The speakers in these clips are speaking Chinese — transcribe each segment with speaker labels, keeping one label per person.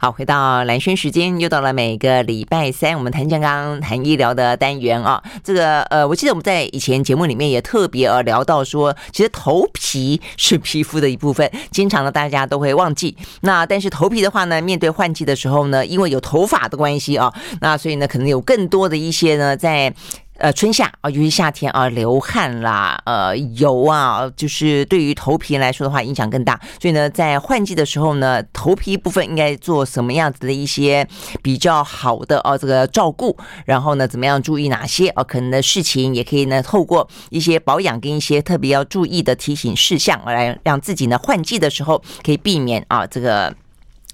Speaker 1: 好，回到蓝轩时间，又到了每个礼拜三，我们谈健康、谈医疗的单元啊。这个呃，我记得我们在以前节目里面也特别呃聊到说，其实头皮是皮肤的一部分，经常呢大家都会忘记。那但是头皮的话呢，面对换季的时候呢，因为有头发的关系啊，那所以呢可能有更多的一些呢在。呃，春夏啊，尤其夏天啊，流汗啦，呃，油啊，就是对于头皮来说的话，影响更大。所以呢，在换季的时候呢，头皮部分应该做什么样子的一些比较好的哦，这个照顾，然后呢，怎么样注意哪些哦可能的事情，也可以呢，透过一些保养跟一些特别要注意的提醒事项，来让自己呢换季的时候可以避免啊这个。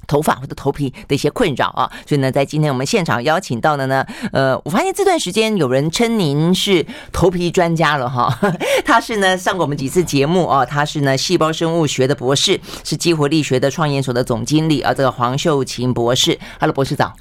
Speaker 1: 头发或者头皮的一些困扰啊，所以呢，在今天我们现场邀请到的呢，呃，我发现这段时间有人称您是头皮专家了哈，他是呢上过我们几次节目啊，他是呢细胞生物学的博士，是激活力学的创研所的总经理啊，这个黄秀琴博士，Hello，博士长。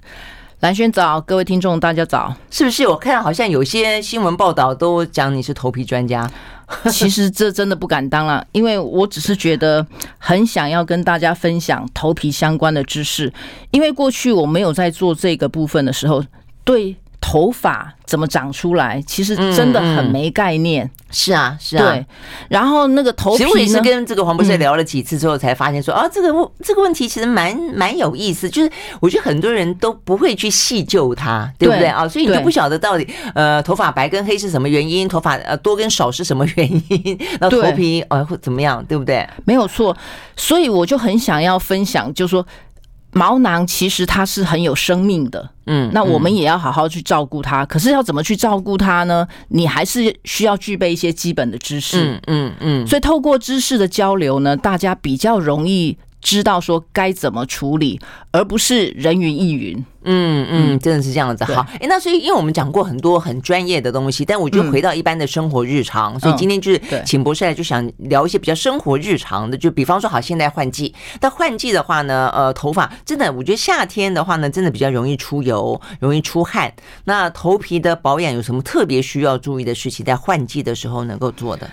Speaker 2: 兰萱早，各位听众大家早，
Speaker 1: 是不是？我看好像有些新闻报道都讲你是头皮专家，
Speaker 2: 其实这真的不敢当了，因为我只是觉得很想要跟大家分享头皮相关的知识，因为过去我没有在做这个部分的时候，对。头发怎么长出来？其实真的很没概念。
Speaker 1: 嗯嗯、是啊，是啊。
Speaker 2: 对，然后那个头皮，
Speaker 1: 其实我也是跟这个黄博士聊了几次之后，才发现说，啊、这个问这个问题其实蛮蛮有意思。就是我觉得很多人都不会去细究它，对不对啊？所以你就不晓得到底呃，头发白跟黑是什么原因，头发呃多跟少是什么原因，那头皮呃会怎么样，对不对？
Speaker 2: 没有错。所以我就很想要分享，就是说。毛囊其实它是很有生命的，嗯，那我们也要好好去照顾它。可是要怎么去照顾它呢？你还是需要具备一些基本的知识，嗯嗯嗯。所以透过知识的交流呢，大家比较容易。知道说该怎么处理，而不是人云亦云。
Speaker 1: 嗯嗯，真的是这样子。好，哎，那所以因为我们讲过很多很专业的东西，但我就回到一般的生活日常。所以今天就是请博士来，就想聊一些比较生活日常的。就比方说，好，现在换季，但换季的话呢，呃，头发真的，我觉得夏天的话呢，真的比较容易出油，容易出汗。那头皮的保养有什么特别需要注意的事情，在换季的时候能够做的？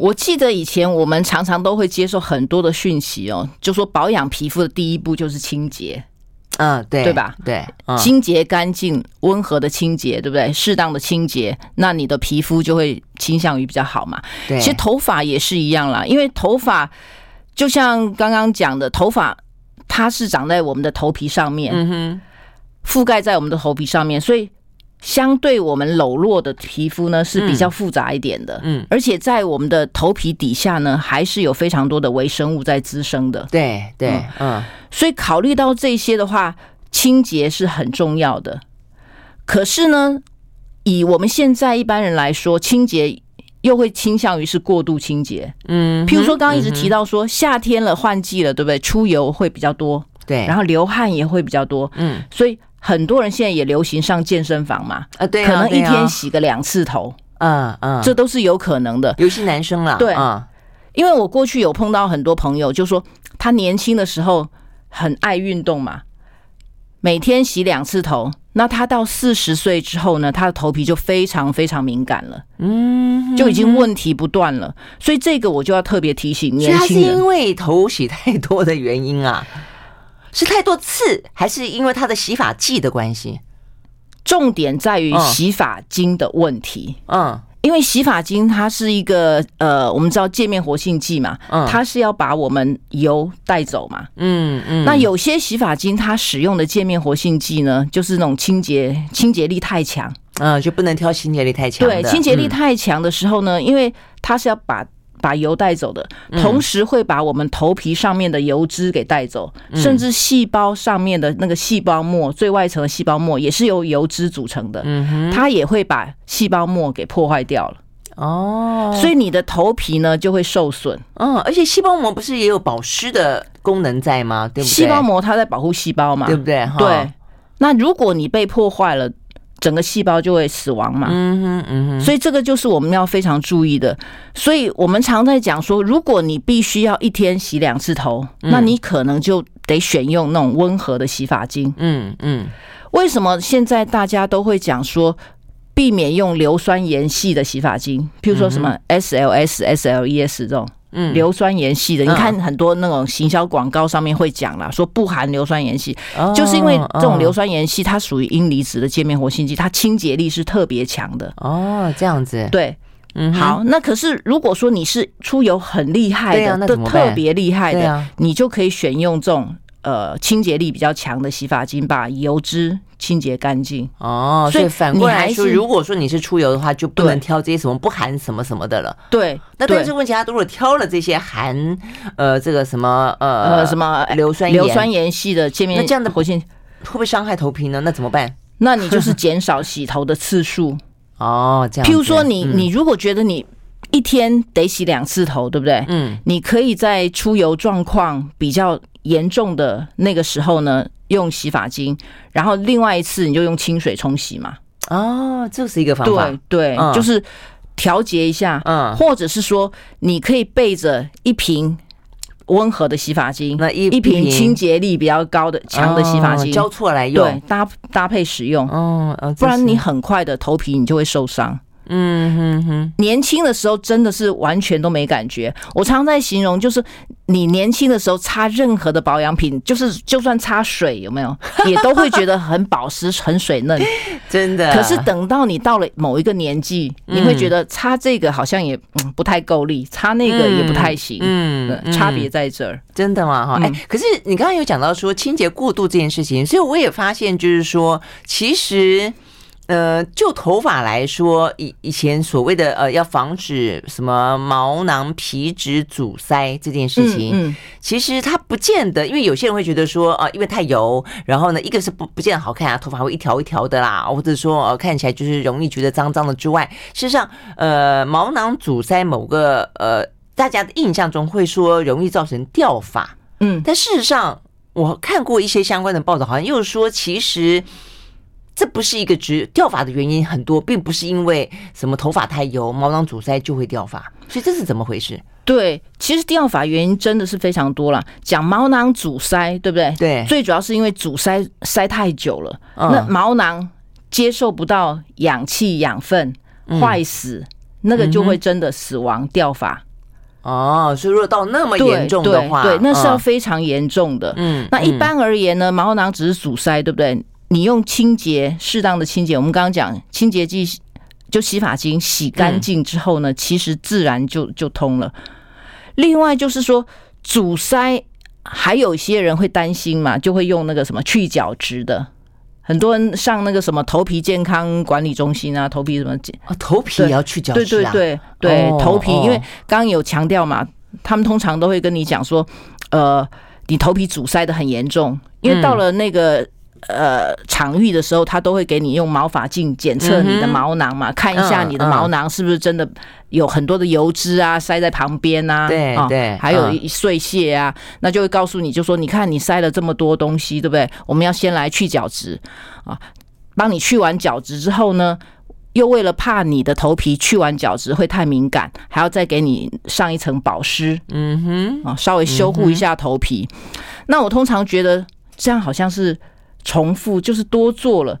Speaker 2: 我记得以前我们常常都会接受很多的讯息哦，就说保养皮肤的第一步就是清洁，
Speaker 1: 嗯，对，
Speaker 2: 对吧？
Speaker 1: 对，
Speaker 2: 清洁干净、温和的清洁，对不对？适当的清洁，那你的皮肤就会倾向于比较好嘛。对，其实头发也是一样啦，因为头发就像刚刚讲的，头发它是长在我们的头皮上面，嗯哼，覆盖在我们的头皮上面，所以。相对我们裸露的皮肤呢，是比较复杂一点的，嗯，而且在我们的头皮底下呢，还是有非常多的微生物在滋生的，
Speaker 1: 对对，嗯，
Speaker 2: 所以考虑到这些的话，清洁是很重要的。可是呢，以我们现在一般人来说，清洁又会倾向于是过度清洁，嗯，譬如说刚刚一直提到说夏天了换季了，对不对？出油会比较多，对，然后流汗也会比较多，嗯，所以。很多人现在也流行上健身房嘛，啊，对，可能一天洗个两次头，嗯嗯，这都是有可能的，
Speaker 1: 尤其男生啦，
Speaker 2: 对，啊因为我过去有碰到很多朋友，就说他年轻的时候很爱运动嘛，每天洗两次头，那他到四十岁之后呢，他的头皮就非常非常敏感了，嗯，就已经问题不断了，所以这个我就要特别提醒年轻人，他是
Speaker 1: 因为头洗太多的原因啊。是太多次，还是因为它的洗发剂的关系？
Speaker 2: 重点在于洗发精的问题。嗯，因为洗发精它是一个呃，我们知道界面活性剂嘛，嗯，它是要把我们油带走嘛。嗯嗯。那有些洗发精它使用的界面活性剂呢，就是那种清洁清洁力太强，
Speaker 1: 嗯，就不能挑清洁力太强。
Speaker 2: 对，清洁力太强的时候呢，因为它是要把。把油带走的，同时会把我们头皮上面的油脂给带走，嗯、甚至细胞上面的那个细胞膜最外层的细胞膜也是由油脂组成的，嗯，它也会把细胞膜给破坏掉了。哦，所以你的头皮呢就会受损。
Speaker 1: 嗯，而且细胞膜不是也有保湿的功能在吗？对不对？
Speaker 2: 细胞膜它在保护细胞嘛，
Speaker 1: 对不对？
Speaker 2: 对。那如果你被破坏了。整个细胞就会死亡嘛，嗯哼，嗯哼，所以这个就是我们要非常注意的。所以我们常在讲说，如果你必须要一天洗两次头，那你可能就得选用那种温和的洗发精。嗯嗯，为什么现在大家都会讲说避免用硫酸盐系的洗发精？譬如说什么 SLS、SLES 这种，嗯，硫酸盐系的，你看很多那种行销广告上面会讲啦，说不含硫酸盐系，就是因为这种硫酸盐系它属于阴离子的界面活性剂，它清洁力是特别强的。
Speaker 1: 哦，这样子，
Speaker 2: 对，嗯，好，那可是如果说你是出油很厉害的，都特别厉害的，你就可以选用这种。呃，清洁力比较强的洗发精，把油脂清洁干净。
Speaker 1: 哦，所以反过来说，如果说你是出油的话，就不能挑这些什么不含什么什么的了。
Speaker 2: 对，
Speaker 1: 那但是问题，他如果挑了这些含呃这个什么呃
Speaker 2: 呃什么
Speaker 1: 硫酸
Speaker 2: 硫酸盐系的界面，
Speaker 1: 那这样的活性会不会伤害头皮呢？那怎么办？
Speaker 2: 那你就是减少洗头的次数。
Speaker 1: 哦，这样。
Speaker 2: 譬如说，你你如果觉得你一天得洗两次头，对不对？嗯，你可以在出油状况比较。严重的那个时候呢，用洗发精，然后另外一次你就用清水冲洗嘛。
Speaker 1: 哦，这是一个方法。
Speaker 2: 对对，嗯、就是调节一下。嗯，或者是说，你可以备着一瓶温和的洗发精，那一一瓶清洁力比较高的强的洗发精，
Speaker 1: 交错来用，
Speaker 2: 对，搭搭配使用。哦，不然你很快的头皮你就会受伤。嗯哼哼，年轻的时候真的是完全都没感觉。我常常在形容，就是你年轻的时候擦任何的保养品，就是就算擦水有没有，也都会觉得很保湿、很水嫩。
Speaker 1: 真的。
Speaker 2: 可是等到你到了某一个年纪，你会觉得擦这个好像也嗯不太够力，擦那个也不太行。嗯，差别在这儿。
Speaker 1: 真的吗？哈，哎，可是你刚刚有讲到说清洁过度这件事情，所以我也发现就是说，其实。呃，就头发来说，以以前所谓的呃，要防止什么毛囊皮脂阻塞这件事情，嗯，其实它不见得，因为有些人会觉得说，啊，因为太油，然后呢，一个是不不见得好看啊，头发会一条一条的啦，或者说呃，看起来就是容易觉得脏脏的之外，事实上，呃，毛囊阻塞某个呃，大家的印象中会说容易造成掉发，嗯，但事实上我看过一些相关的报道，好像又说其实。这不是一个直掉发的原因很多，并不是因为什么头发太油、毛囊阻塞就会掉发，所以这是怎么回事？
Speaker 2: 对，其实掉发原因真的是非常多了。讲毛囊阻塞，对不对？
Speaker 1: 对，
Speaker 2: 最主要是因为阻塞塞太久了，嗯、那毛囊接受不到氧气养分，坏死，嗯、那个就会真的死亡掉发。
Speaker 1: 哦，所以如果到那么严重的话，
Speaker 2: 对，对，对，那是要非常严重的。嗯，那一般而言呢，毛囊只是阻塞，对不对？你用清洁适当的清洁，我们刚刚讲清洁剂就洗发精洗干净之后呢，其实自然就就通了。另外就是说阻塞，还有一些人会担心嘛，就会用那个什么去角质的。很多人上那个什么头皮健康管理中心啊，头皮什么
Speaker 1: 啊，头皮也要去角质啊？
Speaker 2: 对对对对，头皮，因为刚刚有强调嘛，他们通常都会跟你讲说，呃，你头皮阻塞的很严重，因为到了那个。呃，场域的时候，他都会给你用毛发镜检测你的毛囊嘛，看一下你的毛囊是不是真的有很多的油脂啊，塞在旁边啊，
Speaker 1: 对对，
Speaker 2: 还有碎屑啊，那就会告诉你就说，你看你塞了这么多东西，对不对？我们要先来去角质啊，帮你去完角质之后呢，又为了怕你的头皮去完角质会太敏感，还要再给你上一层保湿，嗯哼，啊，稍微修护一下头皮。那我通常觉得这样好像是。重复就是多做了，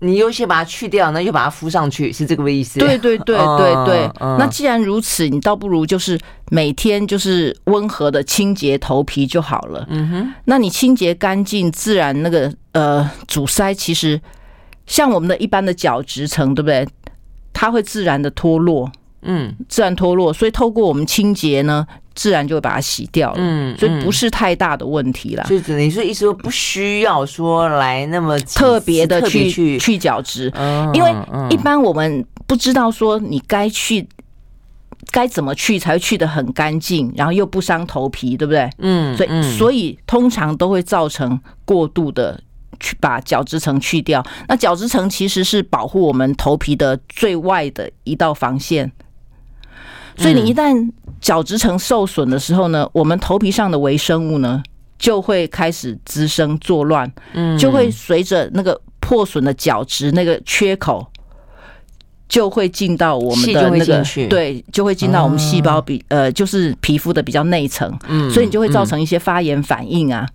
Speaker 1: 你又先把它去掉，那又把它敷上去，是这个意思？
Speaker 2: 对对对 对对。那既然如此，你倒不如就是每天就是温和的清洁头皮就好了。嗯哼，那你清洁干净，自然那个呃阻塞，其实像我们的一般的角质层，对不对？它会自然的脱落。嗯，自然脱落，所以透过我们清洁呢，自然就会把它洗掉了。嗯，所以不是太大的问题啦。
Speaker 1: 所以只能说意思说不需要说来那么
Speaker 2: 特别的去去去角质，因为一般我们不知道说你该去该怎么去才会去的很干净，然后又不伤头皮，对不对？嗯，所以所以通常都会造成过度的去把角质层去掉。那角质层其实是保护我们头皮的最外的一道防线。所以你一旦角质层受损的时候呢，我们头皮上的微生物呢就会开始滋生作乱，嗯，就会随着那个破损的角质那个缺口，就会进到我们的那个对，就会进到我们细胞比呃就是皮肤的比较内层，嗯，所以你就会造成一些发炎反应啊，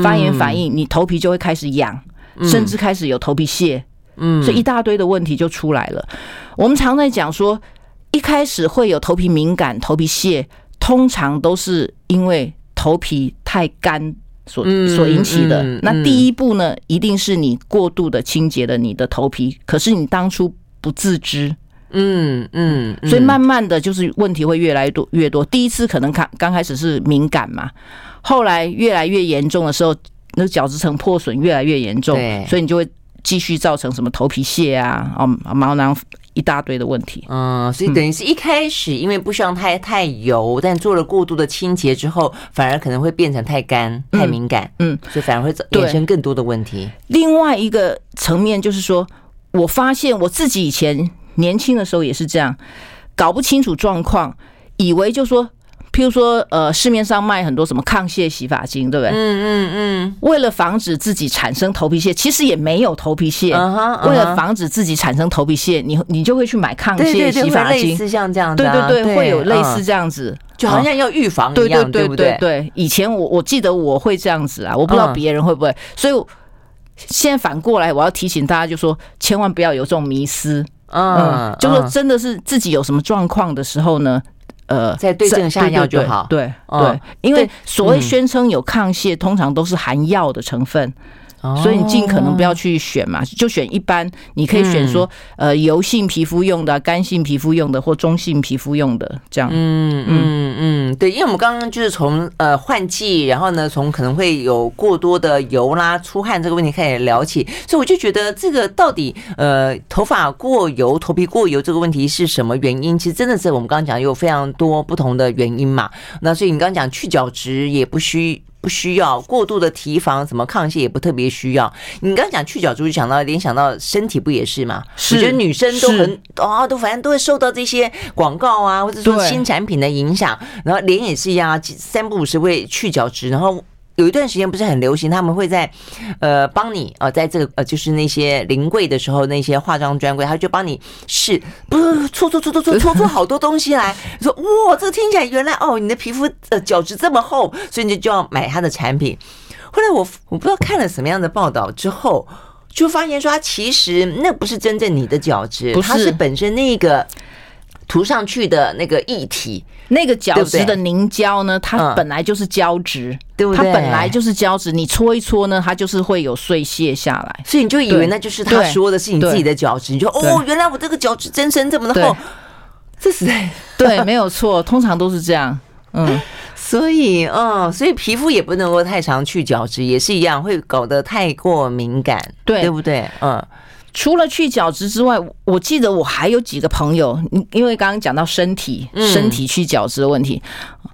Speaker 2: 发炎反应，你头皮就会开始痒，甚至开始有头皮屑，嗯，所以一大堆的问题就出来了。我们常在讲说。一开始会有头皮敏感、头皮屑，通常都是因为头皮太干所所引起的。那第一步呢，一定是你过度的清洁了你的头皮，可是你当初不自知。
Speaker 1: 嗯嗯，
Speaker 2: 所以慢慢的就是问题会越来越多越多。第一次可能刚刚开始是敏感嘛，后来越来越严重的时候，那个角质层破损越来越严重，所以你就会继续造成什么头皮屑啊、哦毛囊一大堆的问题。
Speaker 1: 嗯，所以等于是一开始因为不希望太太油，但做了过度的清洁之后，反而可能会变成太干、太敏感，嗯，所以反而会衍生更多的问题。
Speaker 2: 另外一个层面就是说，我发现我自己以前。年轻的时候也是这样，搞不清楚状况，以为就说，譬如说，呃，市面上卖很多什么抗屑洗发精，对不对？嗯嗯嗯。为了防止自己产生头皮屑，其实也没有头皮屑。为了防止自己产生头皮屑，你你就会去买抗屑洗发精，
Speaker 1: 类似像这样子。
Speaker 2: 对对对，会有类似这样子，
Speaker 1: 就好像要预防一样，对不对？
Speaker 2: 对，以前我我记得我会这样子啊，我不知道别人会不会。所以现在反过来，我要提醒大家，就说千万不要有这种迷思。嗯，就说真的是自己有什么状况的时候呢，呃，
Speaker 1: 在对症下药就好。
Speaker 2: 对对，因为所谓宣称有抗泻，通常都是含药的成分。所以你尽可能不要去选嘛，就选一般，你可以选说，呃，油性皮肤用的、干性皮肤用的或中性皮肤用的这样。
Speaker 1: 嗯嗯嗯，对，因为我们刚刚就是从呃换季，然后呢，从可能会有过多的油啦、出汗这个问题开始聊起，所以我就觉得这个到底呃头发过油、头皮过油这个问题是什么原因？其实真的是我们刚刚讲有非常多不同的原因嘛。那所以你刚刚讲去角质也不需。不需要过度的提防，什么抗性也不特别需要。你刚刚讲去角质，就想到联想到身体不也是吗？是，我觉得女生都很啊，都反正都会受到这些广告啊，或者说新产品的影响。然后脸也是一样啊，三不五时会去角质，然后。有一段时间不是很流行，他们会在，呃，帮你呃，在这个呃，就是那些临柜的时候，那些化妆专柜，他就帮你试，不是搓搓搓搓搓搓出好多东西来，说哇，这个听起来原来哦，你的皮肤呃角质这么厚，所以你就就要买他的产品。后来我我不知道看了什么样的报道之后，就发现说，它其实那不是真正你的角质，它是本身那个。涂上去的那个液体，
Speaker 2: 那个角质的凝胶呢，它本来就是胶质，对不对？它本来就是胶质，你搓一搓呢，它就是会有碎屑下来，
Speaker 1: 所以你就以为那就是他说的是你自己的角质，你就哦，原来我这个角质真深这么的厚，这是。
Speaker 2: 对，没有错，通常都是这样，嗯，
Speaker 1: 所以嗯，所以皮肤也不能够太常去角质，也是一样，会搞得太过敏感，对，对不对？嗯。
Speaker 2: 除了去角质之外，我记得我还有几个朋友，因为刚刚讲到身体，身体去角质的问题，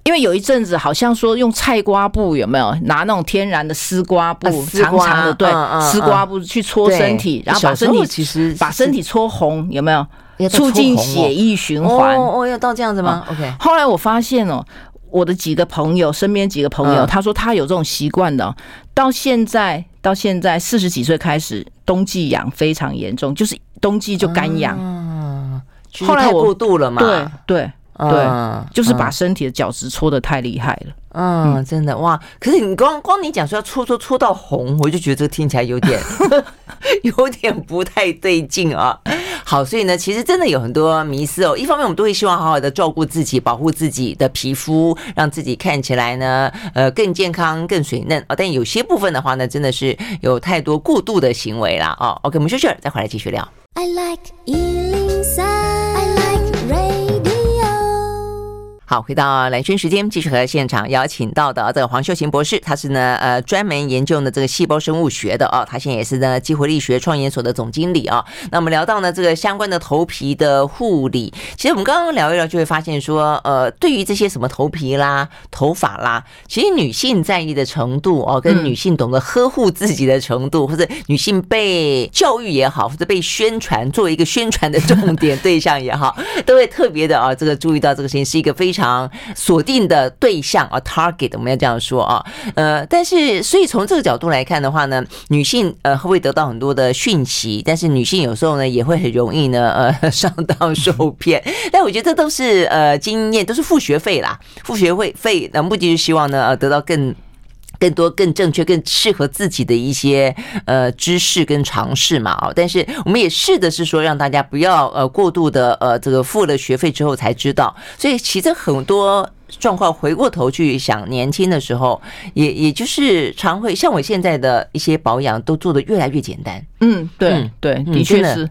Speaker 2: 因为有一阵子好像说用菜瓜布有没有拿那种天然的丝瓜布，长长的对，丝瓜布去搓身体，然后把身体其实把身体搓红有没有？促进血液循环。
Speaker 1: 哦哦，要到这样子吗？OK。
Speaker 2: 后来我发现哦，我的几个朋友，身边几个朋友，他说他有这种习惯的，到现在。到现在四十几岁开始，冬季痒非常严重，就是冬季就干痒。
Speaker 1: 后来我过度了嘛？
Speaker 2: 对对对，就是把身体的角质搓得太厉害了。
Speaker 1: 嗯，真的哇！可是你光光你讲说要搓搓搓到红，我就觉得这个听起来有点 有点不太对劲啊。好，所以呢，其实真的有很多迷思哦。一方面，我们都会希望好好的照顾自己，保护自己的皮肤，让自己看起来呢，呃，更健康、更水嫩啊。但有些部分的话呢，真的是有太多过度的行为了啊。OK，我们休息，再回来继续聊。I like 好，回到蓝轩时间，继续和现场邀请到的这个黄秀琴博士，他是呢呃专门研究呢这个细胞生物学的啊，他现在也是呢激活力学创研所的总经理啊。那我们聊到呢这个相关的头皮的护理，其实我们刚刚聊一聊就会发现说，呃，对于这些什么头皮啦、头发啦，其实女性在意的程度哦，跟女性懂得呵护自己的程度，或者女性被教育也好，或者被宣传作为一个宣传的重点对象也好，都会特别的啊这个注意到这个事情是一个非常。常锁定的对象啊，target，我们要这样说啊，呃，但是所以从这个角度来看的话呢，女性呃会得到很多的讯息，但是女性有时候呢也会很容易呢呃 上当受骗。但我觉得这都是呃经验，都是付学费啦，付学费费，那目的是希望呢呃得到更。更多、更正确、更适合自己的一些呃知识跟尝试嘛啊，但是我们也试的是说让大家不要呃过度的呃这个付了学费之后才知道，所以其实很多状况回过头去想，年轻的时候也也就是常会像我现在的一些保养都做的越来越简单。
Speaker 2: 嗯，对、嗯、对，的确是。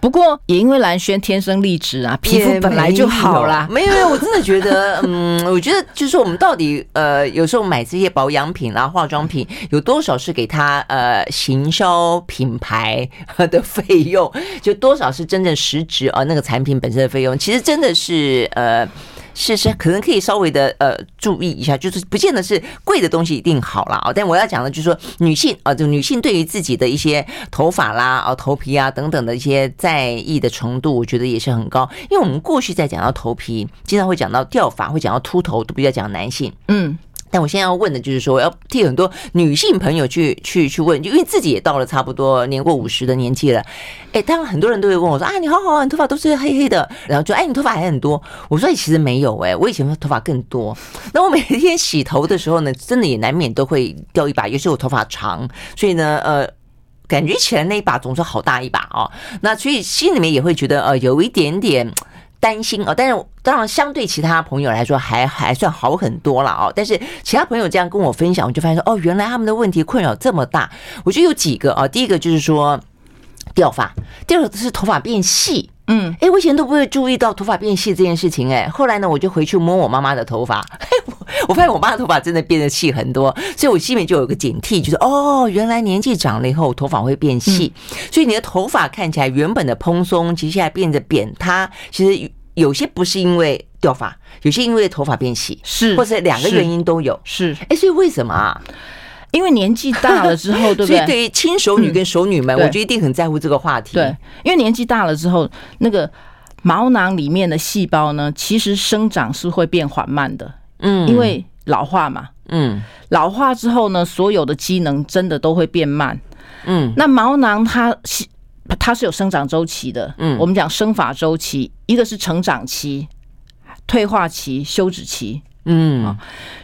Speaker 2: 不过也因为蓝轩天生丽质啊，皮肤本来就好啦。
Speaker 1: 没有没有，我真的觉得，嗯，我觉得就是我们到底呃，有时候买这些保养品啊、化妆品，有多少是给他呃行销品牌 的费用，就多少是真正实质啊那个产品本身的费用，其实真的是呃。是是，可能可以稍微的呃注意一下，就是不见得是贵的东西一定好啦。啊。但我要讲的就是说，女性啊，就女性对于自己的一些头发啦、啊头皮啊等等的一些在意的程度，我觉得也是很高。因为我们过去在讲到头皮，经常会讲到掉发，会讲到秃头，都比较讲男性。嗯。但我现在要问的就是说，我要替很多女性朋友去去去问，因为自己也到了差不多年过五十的年纪了。哎，当然很多人都会问我说：“啊，你好好啊，你头发都是黑黑的。”然后就：“哎，你头发还很多。”我说：“其实没有哎，我以前头发更多。那我每天洗头的时候呢，真的也难免都会掉一把，尤其我头发长，所以呢，呃，感觉起来那一把总是好大一把哦。那所以心里面也会觉得呃，有一点点。”担心哦，但是当然相对其他朋友来说还还算好很多了哦。但是其他朋友这样跟我分享，我就发现说哦，原来他们的问题困扰这么大。我觉得有几个啊，第一个就是说掉发，第二个是头发变细。嗯，哎，我以前都不会注意到头发变细这件事情，哎，后来呢，我就回去摸我妈妈的头发，我发现我妈的头发真的变得细很多，所以我心里就有个警惕，就是哦，原来年纪长了以后头发会变细，所以你的头发看起来原本的蓬松，其实现在变得扁塌，其实。有些不是因为掉发，有些因为头发变细，是或者两个原因都有。是，哎，所以为什么啊？
Speaker 2: 因为年纪大了之后，对不对？
Speaker 1: 所以对于轻熟女跟熟女们，我觉得一定很在乎这个话题。
Speaker 2: 对，因为年纪大了之后，那个毛囊里面的细胞呢，其实生长是会变缓慢的。嗯，因为老化嘛。嗯，老化之后呢，所有的机能真的都会变慢。嗯，那毛囊它是它是有生长周期的，嗯，我们讲生发周期，一个是成长期、退化期、休止期，嗯，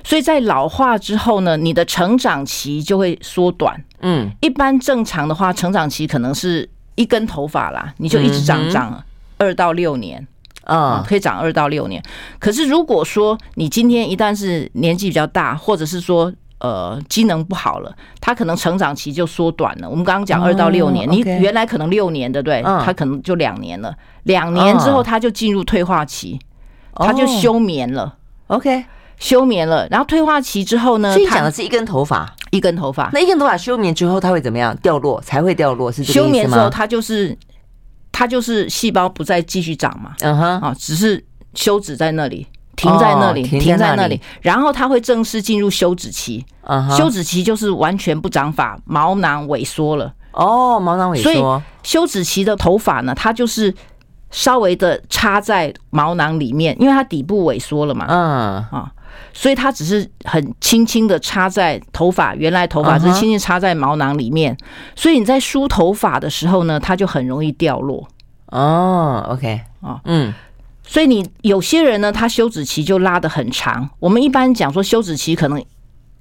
Speaker 2: 所以在老化之后呢，你的成长期就会缩短，嗯，一般正常的话，成长期可能是一根头发啦，你就一直长长二到六年，啊，可以长二到六年。可是如果说你今天一旦是年纪比较大，或者是说呃，机能不好了，它可能成长期就缩短了。我们刚刚讲二到六年，你原来可能六年，对不对？它可能就两年了。两年之后，它就进入退化期，它就休眠了。OK，休眠了。然后退化期之后呢？
Speaker 1: 所以讲的是一根头发，
Speaker 2: 一根头发。
Speaker 1: 那一根头发休眠之后，它会怎么样？掉落才会掉落，是？
Speaker 2: 休眠之后，它就是它就是细胞不再继续长嘛。嗯哼，啊，只是休止在那里。停在那里，停在那里，然后它会正式进入休止期。休止期就是完全不长发，毛囊萎缩了。
Speaker 1: 哦，毛囊萎缩。
Speaker 2: 所以休止期的头发呢，它就是稍微的插在毛囊里面，因为它底部萎缩了嘛。嗯啊，所以它只是很轻轻的插在头发，原来头发是轻轻插在毛囊里面，所以你在梳头发的时候呢，它就很容易掉落。
Speaker 1: 哦，OK，啊，嗯。
Speaker 2: 所以你有些人呢，他休止期就拉得很长。我们一般讲说休止期可能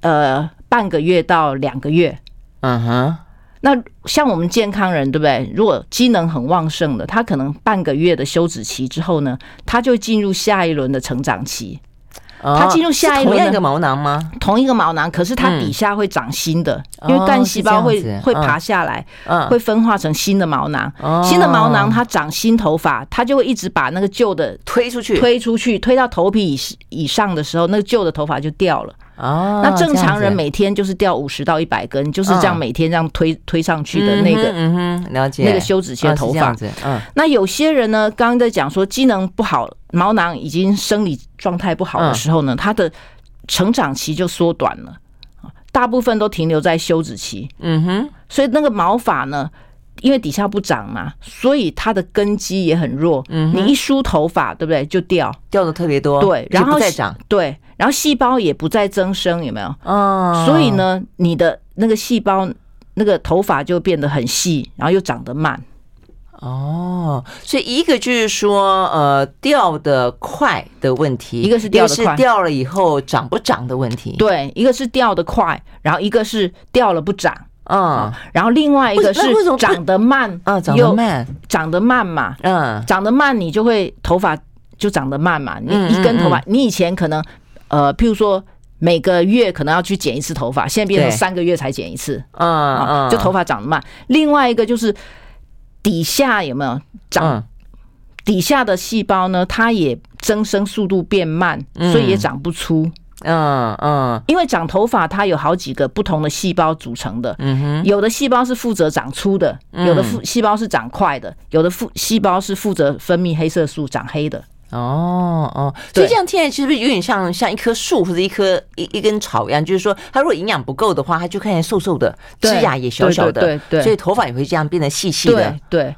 Speaker 2: 呃半个月到两个月。嗯哼。那像我们健康人，对不对？如果机能很旺盛的，他可能半个月的休止期之后呢，他就进入下一轮的成长期。它进入下一轮的，
Speaker 1: 同一个毛囊吗？
Speaker 2: 同一个毛囊，可是它底下会长新的，因为干细胞会会爬下来，会分化成新的毛囊。新的毛囊它长新头发，它就会一直把那个旧的
Speaker 1: 推出去，
Speaker 2: 推出去，推到头皮以以上的时候，那个旧的头发就掉了。哦，那正常人每天就是掉五十到一百根，就是这样每天这样推推上去的那个，
Speaker 1: 嗯哼，了解，
Speaker 2: 那个休止期的头发。嗯，那有些人呢，刚刚在讲说机能不好，毛囊已经生理状态不好的时候呢，它的成长期就缩短了，大部分都停留在休止期。嗯哼，所以那个毛发呢，因为底下不长嘛，所以它的根基也很弱。嗯，你一梳头发，对不对？就掉，
Speaker 1: 掉的特别多。
Speaker 2: 对，然后
Speaker 1: 再长。
Speaker 2: 对。然后细胞也不再增生，有没有？哦，所以呢，你的那个细胞，那个头发就变得很细，然后又长得慢。
Speaker 1: 哦，所以一个就是说，呃，掉的快的问题，
Speaker 2: 一个是掉得快，
Speaker 1: 掉了以后长不长的问题。
Speaker 2: 对，一个是掉的快，然后一个是掉了不长。嗯，然后另外一个是长得慢，
Speaker 1: 啊，长得慢，
Speaker 2: 长得慢嘛，嗯，长得慢，你就会头发就长得慢嘛。你一根头发，你以前可能。呃，譬如说每个月可能要去剪一次头发，现在变成三个月才剪一次，
Speaker 1: 嗯嗯，
Speaker 2: 就头发长得慢。另外一个就是底下有没有长？底下的细胞呢，它也增生速度变慢，所以也长不出。
Speaker 1: 嗯嗯，
Speaker 2: 因为长头发它有好几个不同的细胞组成的，
Speaker 1: 嗯哼，
Speaker 2: 有的细胞是负责长粗的，有的细胞是长快的，有的负细胞是负责分泌黑色素长黑的。
Speaker 1: 哦哦，所以这样听起来其实是不是有点像像一棵树或者一棵一一根草一样？就是说，它如果营养不够的话，它就看起来瘦瘦的，枝芽也小小的，
Speaker 2: 对对，
Speaker 1: 所以头发也会这样变得细细的。
Speaker 2: 对，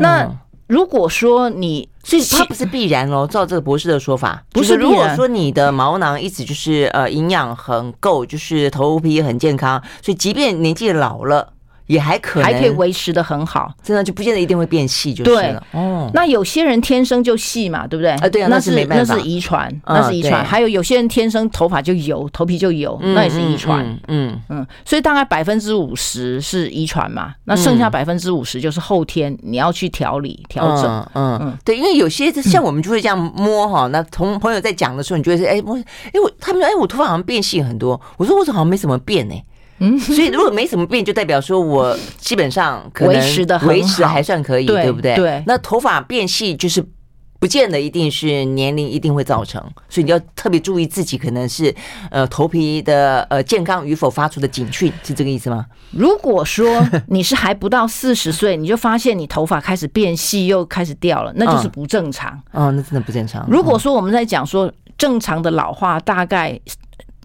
Speaker 2: 那。如果说你，
Speaker 1: 所以它不是必然哦。照这个博士的说法，
Speaker 2: 不是。
Speaker 1: 如果说你的毛囊一直就是呃营养很够，就是头皮很健康，所以即便年纪老了。也还可
Speaker 2: 还可以维持的很好，
Speaker 1: 真的就不见得一定会变细，就是了。哦，
Speaker 2: 那有些人天生就细嘛，对不对？
Speaker 1: 啊，对啊，
Speaker 2: 那是那是遗传，那是遗传。还有有些人天生头发就油，头皮就油，那也是遗传。嗯嗯，所以大概百分之五十是遗传嘛，那剩下百分之五十就是后天你要去调理调整。
Speaker 1: 嗯嗯，对，因为有些像我们就会这样摸哈，那同朋友在讲的时候，你就会说，哎摸，哎我他们说，哎我头发好像变细很多，我说我好像没怎么变呢。嗯，所以如果没什么变，就代表说我基本上可能维持的维持还算可以，对不对？
Speaker 2: 对。
Speaker 1: 那头发变细就是不见得一定是年龄一定会造成，所以你要特别注意自己可能是呃头皮的呃健康与否发出的警讯，是这个意思吗？
Speaker 2: 如果说你是还不到四十岁，你就发现你头发开始变细又开始掉了，那就是不正常。
Speaker 1: 哦，那真的不正常。
Speaker 2: 如果说我们在讲说正常的老化，大概。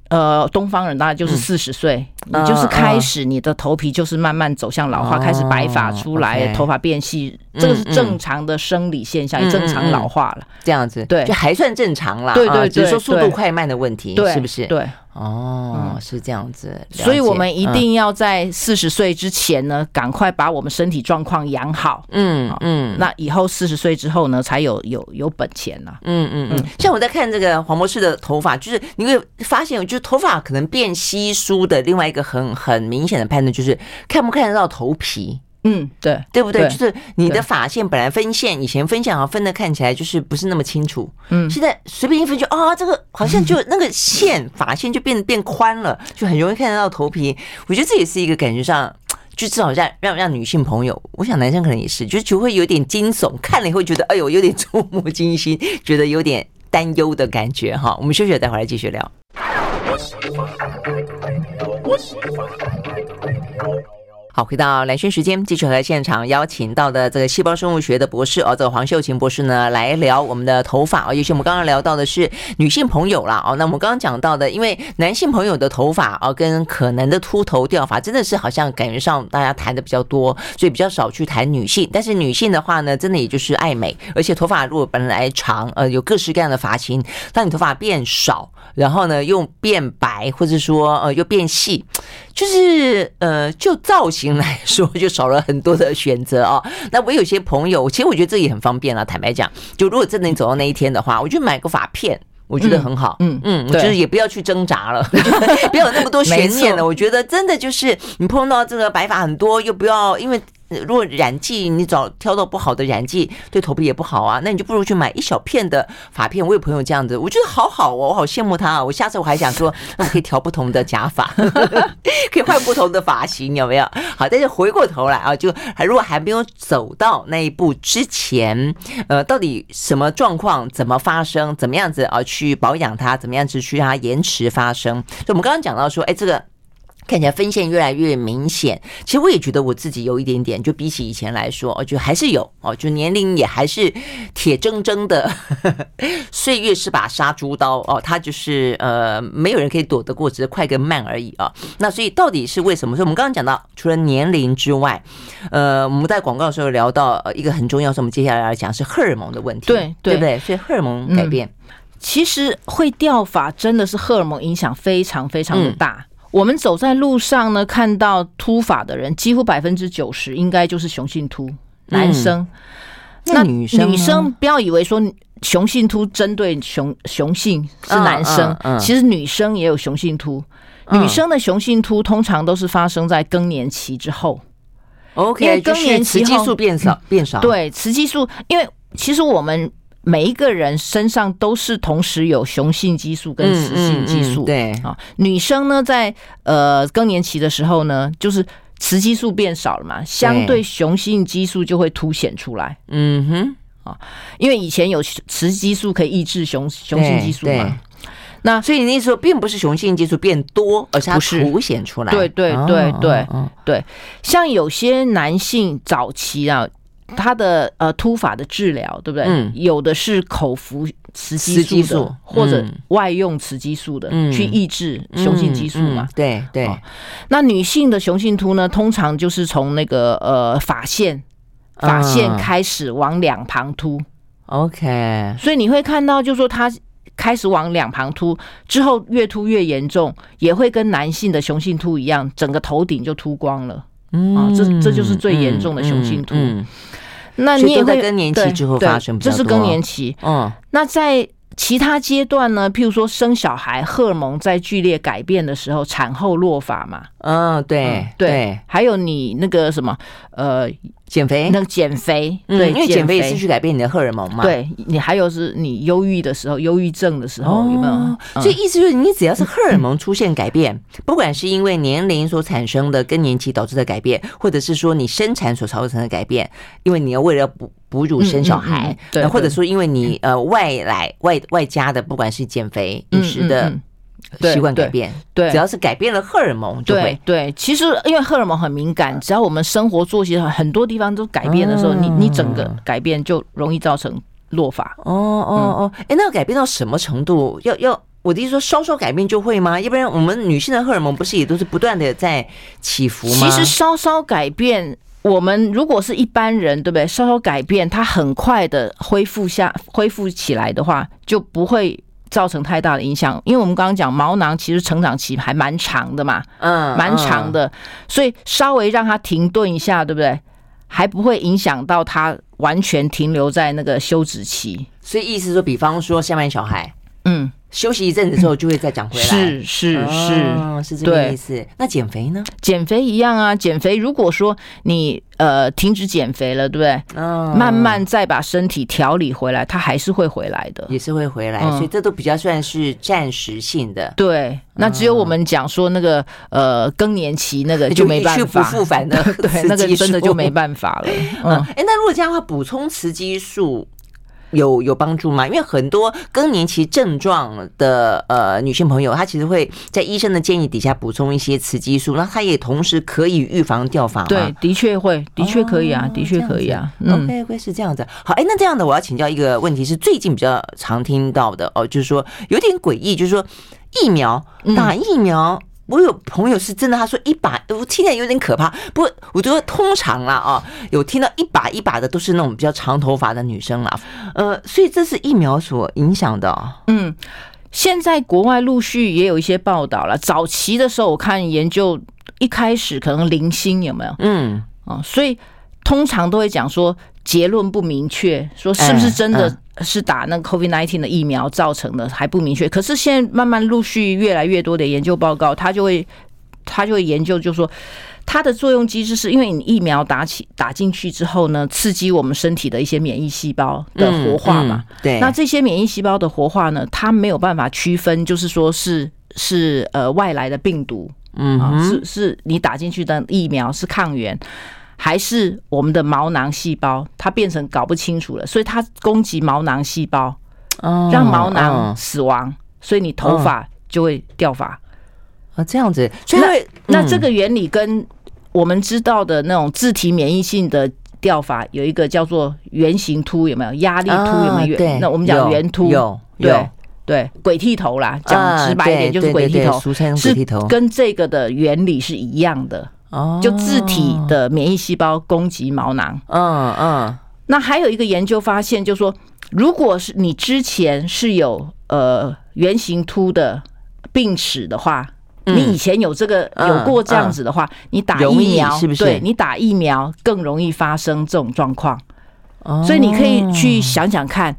Speaker 2: 呃，东方人大概就是四十岁，你就是开始你的头皮就是慢慢走向老化，开始白发出来，头发变细，这个是正常的生理现象，也正常老化了，
Speaker 1: 这样子，对，就还算正常啦。
Speaker 2: 对对，
Speaker 1: 只是说速度快慢的问题，是不是？
Speaker 2: 对。
Speaker 1: 哦，是这样子，
Speaker 2: 所以我们一定要在四十岁之前呢，赶快把我们身体状况养好。
Speaker 1: 嗯嗯，
Speaker 2: 那以后四十岁之后呢，才有有有本钱了。
Speaker 1: 嗯嗯嗯，像我在看这个黄博士的头发，就是你会发现，就是头发可能变稀疏的另外一个很很明显的判断，就是看不看得到头皮。
Speaker 2: 嗯，对，
Speaker 1: 对不对？就是你的发线本来分线，以前分线好像分的看起来就是不是那么清楚。嗯，现在随便一分就啊，这个好像就那个线发线就变变宽了，就很容易看得到头皮。我觉得这也是一个感觉上，就至少让让让女性朋友，我想男生可能也是，就是就会有点惊悚，看了以后觉得哎呦有点 触目惊心，觉得有点担忧的感觉哈。我们休息了，待会儿来继续聊。好，回到兰萱时间，继续和现场邀请到的这个细胞生物学的博士哦，这个黄秀琴博士呢，来聊我们的头发哦。尤其我们刚刚聊到的是女性朋友啦哦，那我们刚刚讲到的，因为男性朋友的头发哦，跟可能的秃头掉发，真的是好像感觉上大家谈的比较多，所以比较少去谈女性。但是女性的话呢，真的也就是爱美，而且头发如果本来长，呃，有各式各样的发型，当你头发变少，然后呢又变白，或者说呃又变细，就是呃就造型。来说就少了很多的选择啊。那我有些朋友，其实我觉得这也很方便了。坦白讲，就如果真的你走到那一天的话，我就买个发片，我觉得很好。嗯嗯，我觉得也不要去挣扎了，不要有那么多悬念了。我觉得真的就是你碰到这个白发很多，又不要因为。如果染剂你找挑到不好的染剂，对头皮也不好啊。那你就不如去买一小片的发片。我有朋友这样子，我觉得好好哦，我好羡慕他啊。我下次我还想说，那我可以调不同的假发，可以换不同的发型，有没有？好，但是回过头来啊，就还如果还没有走到那一步之前，呃，到底什么状况怎么发生，怎么样子啊去保养它，怎么样子去让它延迟发生？就我们刚刚讲到说，哎，这个。看起来分线越来越明显，其实我也觉得我自己有一点点，就比起以前来说，我觉得还是有哦，就年龄也还是铁铮铮的，岁月是把杀猪刀哦，它就是呃，没有人可以躲得过，只是快跟慢而已啊。那所以到底是为什么？所以我们刚刚讲到，除了年龄之外，呃，我们在广告的时候聊到一个很重要，是我们接下来要讲是荷尔蒙的问题，
Speaker 2: 对对，
Speaker 1: 对不对？所以荷尔蒙改变，
Speaker 2: 嗯，其实会掉发真的是荷尔蒙影响非常非常的大。嗯我们走在路上呢，看到秃发的人，几乎百分之九十应该就是雄性秃，男生。嗯、那女生，女生不要以为说雄性秃针对雄雄性是男生，嗯嗯嗯、其实女生也有雄性秃。女生的雄性秃通常都是发生在更年期之后。
Speaker 1: OK，因为更年期雌激素变少，变少。
Speaker 2: 对，雌激素，因为其实我们。每一个人身上都是同时有雄性激素跟雌性激素。
Speaker 1: 对啊，
Speaker 2: 女生呢，在呃更年期的时候呢，就是雌激素变少了嘛，相对雄性激素就会凸显出来。
Speaker 1: 嗯哼，
Speaker 2: 啊，因为以前有雌激素可以抑制雄雄性激素嘛。那
Speaker 1: 所以你那时候并不是雄性激素变多，而是它凸显出来。
Speaker 2: 对对对对对，像有些男性早期啊。他的呃突发的治疗，对不对？嗯，有的是口服雌激素的，或者外用雌激素的，去抑制雄性激素嘛。
Speaker 1: 对对。
Speaker 2: 那女性的雄性秃呢，通常就是从那个呃发线发线开始往两旁秃。
Speaker 1: OK。
Speaker 2: 所以你会看到，就是说它开始往两旁秃之后，越秃越严重，也会跟男性的雄性秃一样，整个头顶就秃光了。嗯，这这就是最严重的雄性秃。那你也会
Speaker 1: 在更年期之后发生，
Speaker 2: 这是更年期。嗯，那在其他阶段呢？譬如说生小孩，荷尔蒙在剧烈改变的时候，产后落发嘛。
Speaker 1: 嗯，对对。
Speaker 2: 还有你那个什么，呃。
Speaker 1: 减肥，
Speaker 2: 能减肥，对，
Speaker 1: 因为减肥也是去改变你的荷尔蒙嘛。
Speaker 2: 对，你还有是你忧郁的时候，忧郁症的时候有没有？
Speaker 1: 所以意思就是，你只要是荷尔蒙出现改变，不管是因为年龄所产生的更年期导致的改变，或者是说你生产所造成的改变，因为你要为了哺哺乳生小孩，对，或者说因为你呃外来外外加的，不管是减肥饮食的。习惯改变，对，只要是改变了荷尔蒙就会，
Speaker 2: 对对。其实因为荷尔蒙很敏感，只要我们生活作息很多地方都改变的时候，你你整个改变就容易造成落发。
Speaker 1: 哦哦哦，哎，那要改变到什么程度？要要我的意思说，稍稍改变就会吗？要不然我们女性的荷尔蒙不是也都是不断的在起伏吗？
Speaker 2: 其实稍稍改变，我们如果是一般人，对不对？稍稍改变，它很快的恢复下恢复起来的话，就不会。造成太大的影响，因为我们刚刚讲毛囊其实成长期还蛮长的嘛，嗯，蛮长的，所以稍微让它停顿一下，对不对？还不会影响到它完全停留在那个休止期。
Speaker 1: 所以意思说，比方说下面小孩，嗯。休息一阵子之后就会再长回来，
Speaker 2: 是是是
Speaker 1: 是这个意思。那减肥呢？
Speaker 2: 减肥一样啊，减肥如果说你呃停止减肥了，对不对？嗯，慢慢再把身体调理回来，它还是会回来的，
Speaker 1: 也是会回来。所以这都比较算是暂时性的。
Speaker 2: 对，那只有我们讲说那个呃更年期那个就没办法，
Speaker 1: 去不复返的，
Speaker 2: 对，那个真的就没办法了。
Speaker 1: 嗯，哎，那如果这样的话，补充雌激素。有有帮助吗？因为很多更年期症状的呃女性朋友，她其实会在医生的建议底下补充一些雌激素，那她也同时可以预防掉发吗？
Speaker 2: 对，的确会，的确可以啊，的确可以啊。
Speaker 1: OK，会是这样子。好，哎，那这样的我要请教一个问题，是最近比较常听到的哦，就是说有点诡异，就是说疫苗打疫苗。我有朋友是真的，他说一把，我听起来有点可怕。不过我觉得通常啦啊，有听到一把一把的都是那种比较长头发的女生啦。呃，所以这是疫苗所影响的。
Speaker 2: 嗯，现在国外陆续也有一些报道了。早期的时候，我看研究一开始可能零星有没有？嗯啊，所以通常都会讲说结论不明确，说是不是真的。是打那个 COVID-19 的疫苗造成的还不明确，可是现在慢慢陆续越来越多的研究报告，他就会他就会研究，就是说它的作用机制是因为你疫苗打起打进去之后呢，刺激我们身体的一些免疫细胞的活化嘛，嗯嗯、对，那这些免疫细胞的活化呢，它没有办法区分，就是说是是呃外来的病毒，嗯，是是你打进去的疫苗是抗原。还是我们的毛囊细胞，它变成搞不清楚了，所以它攻击毛囊细胞，让毛囊死亡，所以你头发就会掉发
Speaker 1: 啊，这样子。所以
Speaker 2: 那那这个原理跟我们知道的那种自体免疫性的掉发有一个叫做圆形秃，有没有？压力秃有没有？对，那我们讲圆秃，有对对，鬼剃头啦，讲直白一点就是鬼剃头，俗称鬼剃头，跟这个的原理是一样的。就自体的免疫细胞攻击毛囊，嗯嗯，那还有一个研究发现，就是说，如果是你之前是有呃圆形秃的病史的话，你以前有这个有过这样子的话，你打疫苗是不是？对，你打疫苗更容易发生这种状况，所以你可以去想想看，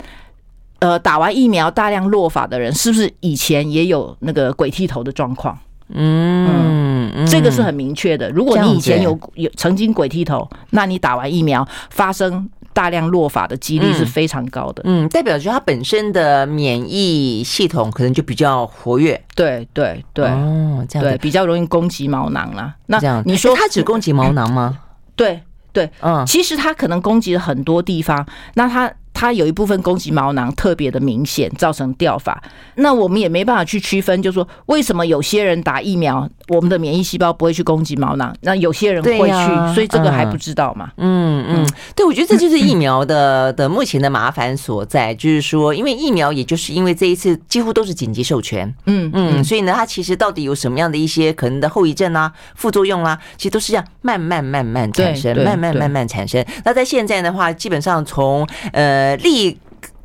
Speaker 2: 呃，打完疫苗大量落发的人，是不是以前也有那个鬼剃头的状况？嗯，嗯，这个是很明确的。如果你以前有有曾经鬼剃头，那你打完疫苗发生大量落发的几率是非常高的。
Speaker 1: 嗯，代表着它本身的免疫系统可能就比较活跃。
Speaker 2: 对对对，
Speaker 1: 哦，这样
Speaker 2: 对，比较容易攻击毛囊啦。那
Speaker 1: 这样
Speaker 2: 你说
Speaker 1: 它只攻击毛囊吗？
Speaker 2: 对对，
Speaker 1: 嗯，
Speaker 2: 其实它可能攻击了很多地方。那它。它有一部分攻击毛囊特别的明显，造成掉发。那我们也没办法去区分，就是说为什么有些人打疫苗，我们的免疫细胞不会去攻击毛囊，那有些人会去，啊、所以这个还不知道嘛。
Speaker 1: 嗯嗯，对，我觉得这就是疫苗的的目前的麻烦所在，就是说，因为疫苗也就是因为这一次几乎都是紧急授权，嗯嗯，所以呢，它其实到底有什么样的一些可能的后遗症啊、副作用啊，其实都是这样慢慢慢慢产生，慢慢慢慢产生。那在现在的话，基本上从呃。呃，利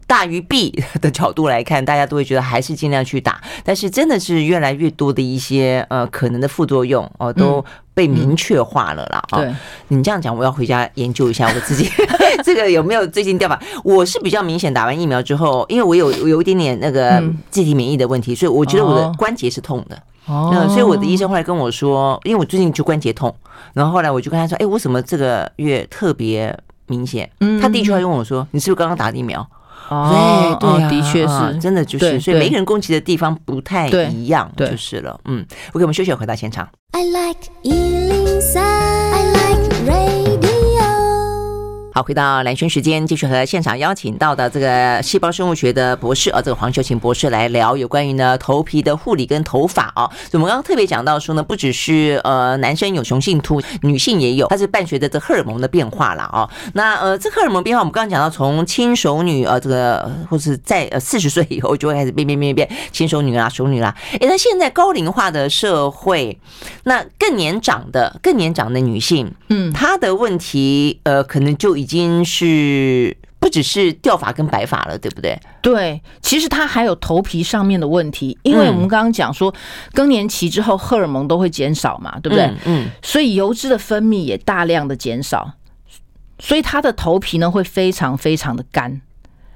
Speaker 1: 大于弊的角度来看，大家都会觉得还是尽量去打。但是真的是越来越多的一些呃可能的副作用哦，都被明确化了啦。啊、嗯，你这样讲，我要回家研究一下我自己 这个有没有最近掉吧。我是比较明显打完疫苗之后，因为我有我有一点点那个自体免疫的问题，所以我觉得我的关节是痛的。哦，嗯，所以我的医生后来跟我说，因为我最近就关节痛，然后后来我就跟他说，哎，为什么这个月特别？明显，他第一句话就问我说：“你是不是刚刚打疫苗？”
Speaker 2: 哦，对对，的确是，
Speaker 1: 真的就是，所以每个人攻击的地方不太一样，就是了。嗯，OK，我们休息，回到现场。I like 好，回到蓝轩时间，继续和现场邀请到的这个细胞生物学的博士啊，这个黄秀琴博士来聊有关于呢头皮的护理跟头发哦。所以我们刚刚特别讲到说呢，不只是呃男生有雄性秃，女性也有，它是伴随着这荷尔蒙的变化了哦。那呃这荷尔蒙变化，我们刚刚讲到从轻熟女呃这个或是在呃四十岁以后就会开始变变变变轻熟女啦、熟女啦。诶，那现在高龄化的社会，那更年长的更年长的女性，嗯，她的问题呃可能就已已经是不只是掉发跟白发了，对不对？
Speaker 2: 对，其实它还有头皮上面的问题，因为我们刚刚讲说更年期之后荷尔蒙都会减少嘛，对不对？嗯，所以油脂的分泌也大量的减少，所以它的头皮呢会非常非常的干。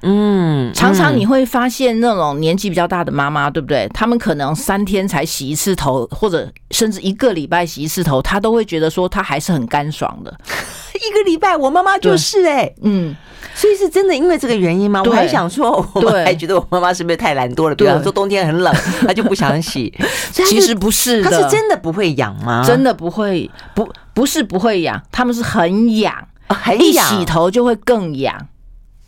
Speaker 2: 嗯，常常你会发现那种年纪比较大的妈妈，对不对？他们可能三天才洗一次头，或者甚至一个礼拜洗一次头，她都会觉得说她还是很干爽的。
Speaker 1: 一个礼拜，我妈妈就是哎、欸，嗯，所以是真的因为这个原因吗？我还想说，我还觉得我妈妈是不是太懒惰了？比方说冬天很冷，她就不想洗。
Speaker 2: 其实不是的，
Speaker 1: 她是真的不会痒吗？
Speaker 2: 真的不会，不不是不会痒，他们是很痒，
Speaker 1: 很痒，
Speaker 2: 一洗头就会更痒。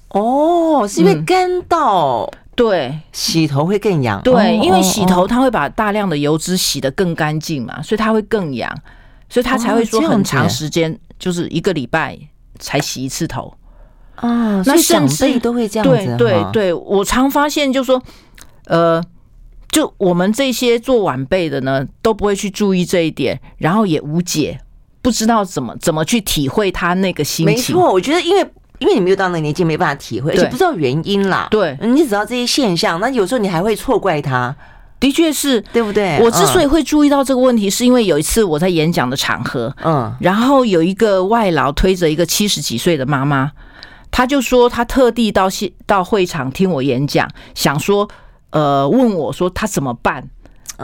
Speaker 1: 哦，是因为干到、嗯、
Speaker 2: 对，
Speaker 1: 洗头会更痒。
Speaker 2: 对，因为洗头它会把大量的油脂洗得更干净嘛，所以它会更痒，所以它才会说很长时间。就是一个礼拜才洗一次头
Speaker 1: 啊，那长辈都会这样子。
Speaker 2: 对对对，我常发现就是说，呃，就我们这些做晚辈的呢，都不会去注意这一点，然后也无解，不知道怎么怎么去体会他那个心情。
Speaker 1: 没错，我觉得因为因为你没有到那个年纪，没办法体会，而且不知道原因啦。
Speaker 2: 对，
Speaker 1: 你只知道这些现象，那有时候你还会错怪他。
Speaker 2: 的确是
Speaker 1: 对不对？
Speaker 2: 我之所以会注意到这个问题，是因为有一次我在演讲的场合，嗯，然后有一个外劳推着一个七十几岁的妈妈，她就说她特地到现到会场听我演讲，想说，呃，问我说她怎么办？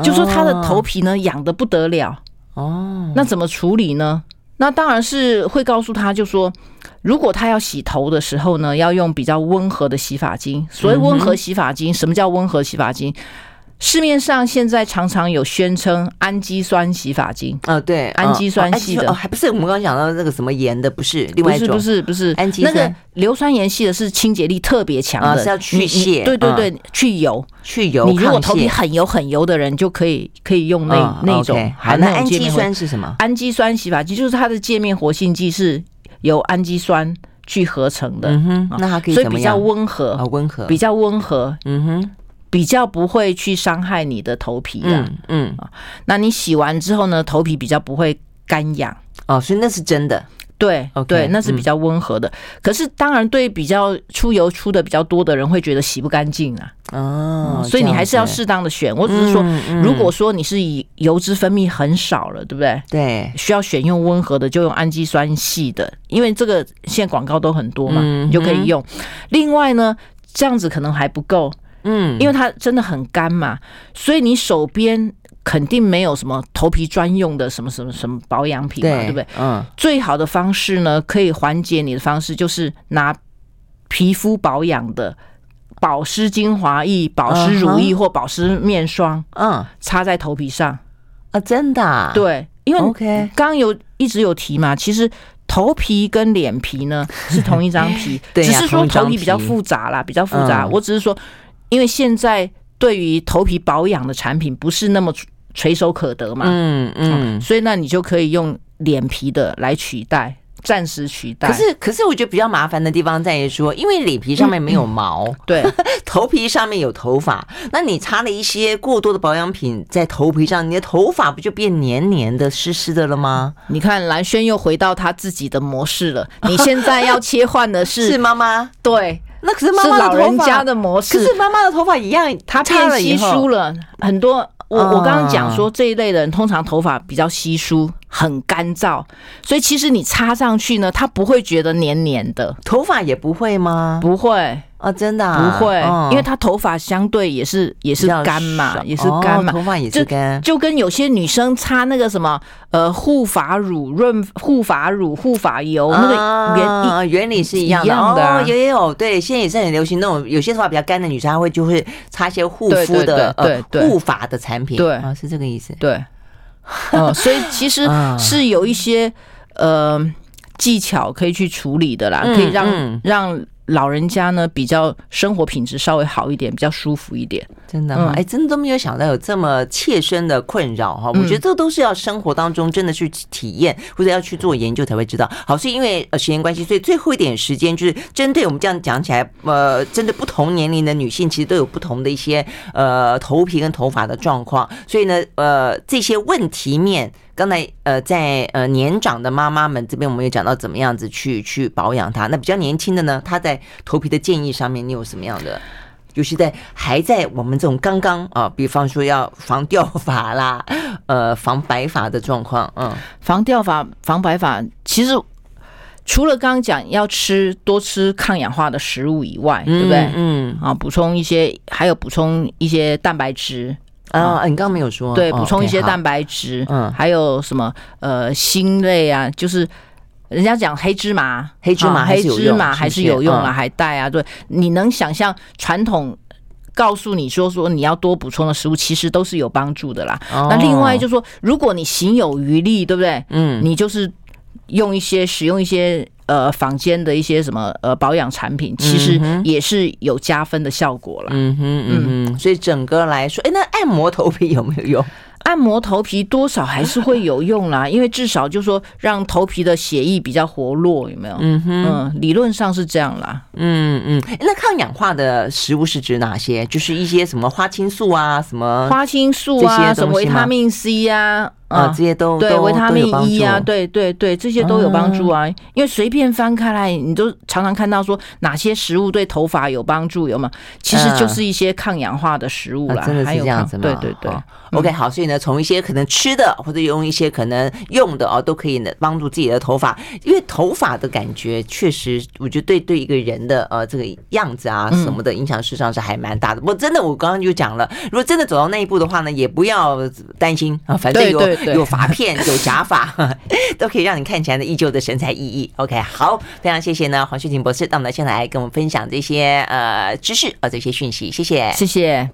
Speaker 2: 就说她的头皮呢痒的不得了，哦，那怎么处理呢？那当然是会告诉他，就说如果他要洗头的时候呢，要用比较温和的洗发精。所谓温和洗发精，什么叫温和洗发精？市面上现在常常有宣称氨基酸洗发精，
Speaker 1: 哦，对，
Speaker 2: 氨基酸系的，
Speaker 1: 哦，还不是我们刚刚讲到那个什么盐的，不是，另外一种，
Speaker 2: 不是，不是，不是，氨基酸，那个硫酸盐系的是清洁力特别强的，
Speaker 1: 是要去屑，
Speaker 2: 对对对，去油，
Speaker 1: 去油。
Speaker 2: 你如果头皮很油很油的人，就可以可以用那那种。
Speaker 1: 好，那氨基酸是什么？
Speaker 2: 氨基酸洗发剂就是它的界面活性剂是由氨基酸去合成的，
Speaker 1: 嗯哼，那它可以，
Speaker 2: 所以比较温和，
Speaker 1: 温和，
Speaker 2: 比较温和，嗯哼。比较不会去伤害你的头皮啊，嗯啊，那你洗完之后呢，头皮比较不会干痒
Speaker 1: 哦，所以那是真的，
Speaker 2: 对对，那是比较温和的。可是当然，对比较出油出的比较多的人，会觉得洗不干净啊，哦，所以你还是要适当的选。我只是说，如果说你是以油脂分泌很少了，对不对？
Speaker 1: 对，
Speaker 2: 需要选用温和的，就用氨基酸系的，因为这个现在广告都很多嘛，你就可以用。另外呢，这样子可能还不够。嗯，因为它真的很干嘛，所以你手边肯定没有什么头皮专用的什么什么什么保养品嘛，对，对不对？
Speaker 1: 嗯，
Speaker 2: 最好的方式呢，可以缓解你的方式就是拿皮肤保养的保湿精华液、保湿乳液或保湿面霜，嗯，擦在头皮上
Speaker 1: 啊，真的、啊？
Speaker 2: 对，因为 OK，刚刚有一直有提嘛，其实。头皮跟脸皮呢是同一张皮，只是说头皮比较复杂啦，比较复杂。我只是说，因为现在对于头皮保养的产品不是那么垂手可得嘛，嗯嗯，所以那你就可以用脸皮的来取代。暂时取代，
Speaker 1: 可是可是我觉得比较麻烦的地方在于说，因为脸皮上面没有毛，
Speaker 2: 对，
Speaker 1: 头皮上面有头发，那你擦了一些过多的保养品在头皮上，你的头发不就变黏黏的、湿湿的了吗？
Speaker 2: 你看蓝轩又回到他自己的模式了。你现在要切换的是
Speaker 1: 是妈妈，
Speaker 2: 对，
Speaker 1: 那可是妈妈
Speaker 2: 老人家的模式，
Speaker 1: 可是妈妈的头发一样，
Speaker 2: 她变稀疏了很多。我我刚刚讲说这一类的人通常头发比较稀疏，很干燥，所以其实你擦上去呢，它不会觉得黏黏的。
Speaker 1: 头发也不会吗？
Speaker 2: 不会。
Speaker 1: 啊，真的、啊、
Speaker 2: 不会，
Speaker 1: 嗯、
Speaker 2: 因为他头发相对也是也是干嘛，也是干嘛，
Speaker 1: 头发也是干，
Speaker 2: 就跟有些女生擦那个什么呃护发乳、润护发乳、护发油、嗯、那个原
Speaker 1: 原理是一样的，一样的、啊。哦，也有对，现在也是很流行那种有些头发比较干的女生，她会就会擦一些护肤的对对。护发的产品，
Speaker 2: 对。
Speaker 1: 啊，是这个意思，
Speaker 2: 对，嗯，所以其实是有一些呃技巧可以去处理的啦，可以让、让。老人家呢，比较生活品质稍微好一点，比较舒服一点。
Speaker 1: 真的吗？哎、嗯，真的都没有想到有这么切身的困扰哈。我觉得这都是要生活当中真的去体验，或者要去做研究才会知道。好，是因为呃时间关系，所以最后一点时间就是针对我们这样讲起来，呃，针对不同年龄的女性，其实都有不同的一些呃头皮跟头发的状况。所以呢，呃，这些问题面。刚才呃，在呃年长的妈妈们这边，我们有讲到怎么样子去去保养它。那比较年轻的呢，她在头皮的建议上面，你有什么样的？尤其在还在我们这种刚刚啊，比方说要防掉发啦，呃，防白发的状况，嗯，
Speaker 2: 防掉发、防白发，其实除了刚刚讲要吃多吃抗氧化的食物以外，对不对？嗯，啊，补充一些，还有补充一些蛋白质。
Speaker 1: 啊，你刚刚没有说
Speaker 2: 对，补充一些蛋白质，嗯，还有什么呃锌类啊，就是人家讲黑芝麻，
Speaker 1: 黑芝麻
Speaker 2: 黑芝麻还是有用了，还带啊，对，你能想象传统告诉你说说你要多补充的食物，其实都是有帮助的啦。那另外就是说，如果你行有余力，对不对？嗯，你就是用一些使用一些。呃，坊间的一些什么呃保养产品，其实也是有加分的效果了。
Speaker 1: 嗯哼，嗯哼，所以整个来说，哎，那按摩头皮有没有用？
Speaker 2: 按摩头皮多少还是会有用啦，因为至少就是说让头皮的血液比较活络，有没有？嗯哼，嗯，理论上是这样啦。
Speaker 1: 嗯嗯，那抗氧化的食物是指哪些？就是一些什么花青素啊，什么
Speaker 2: 花青素啊，什么维他命 C 呀，
Speaker 1: 啊，这些都
Speaker 2: 对维他命 E 啊，对对对，这些都有帮助啊。因为随便翻开来，你都常常看到说哪些食物对头发有帮助，有吗？其实就是一些抗氧化的食物啦。
Speaker 1: 真的是这样子吗？
Speaker 2: 对对对。
Speaker 1: OK，好，所以呢，从一些可能吃的，或者用一些可能用的哦，都可以呢帮助自己的头发，因为头发的感觉确实，我觉得对对一个人的呃这个样子啊什么的影响，事实上是还蛮大的。我真的，我刚刚就讲了，如果真的走到那一步的话呢，也不要担心啊，反正有 有发片、有假发，都可以让你看起来呢依旧的神采奕奕。OK，好，非常谢谢呢黄旭婷博士到我们现场来跟我们分享这些呃知识啊这些讯息，谢谢，
Speaker 2: 谢谢。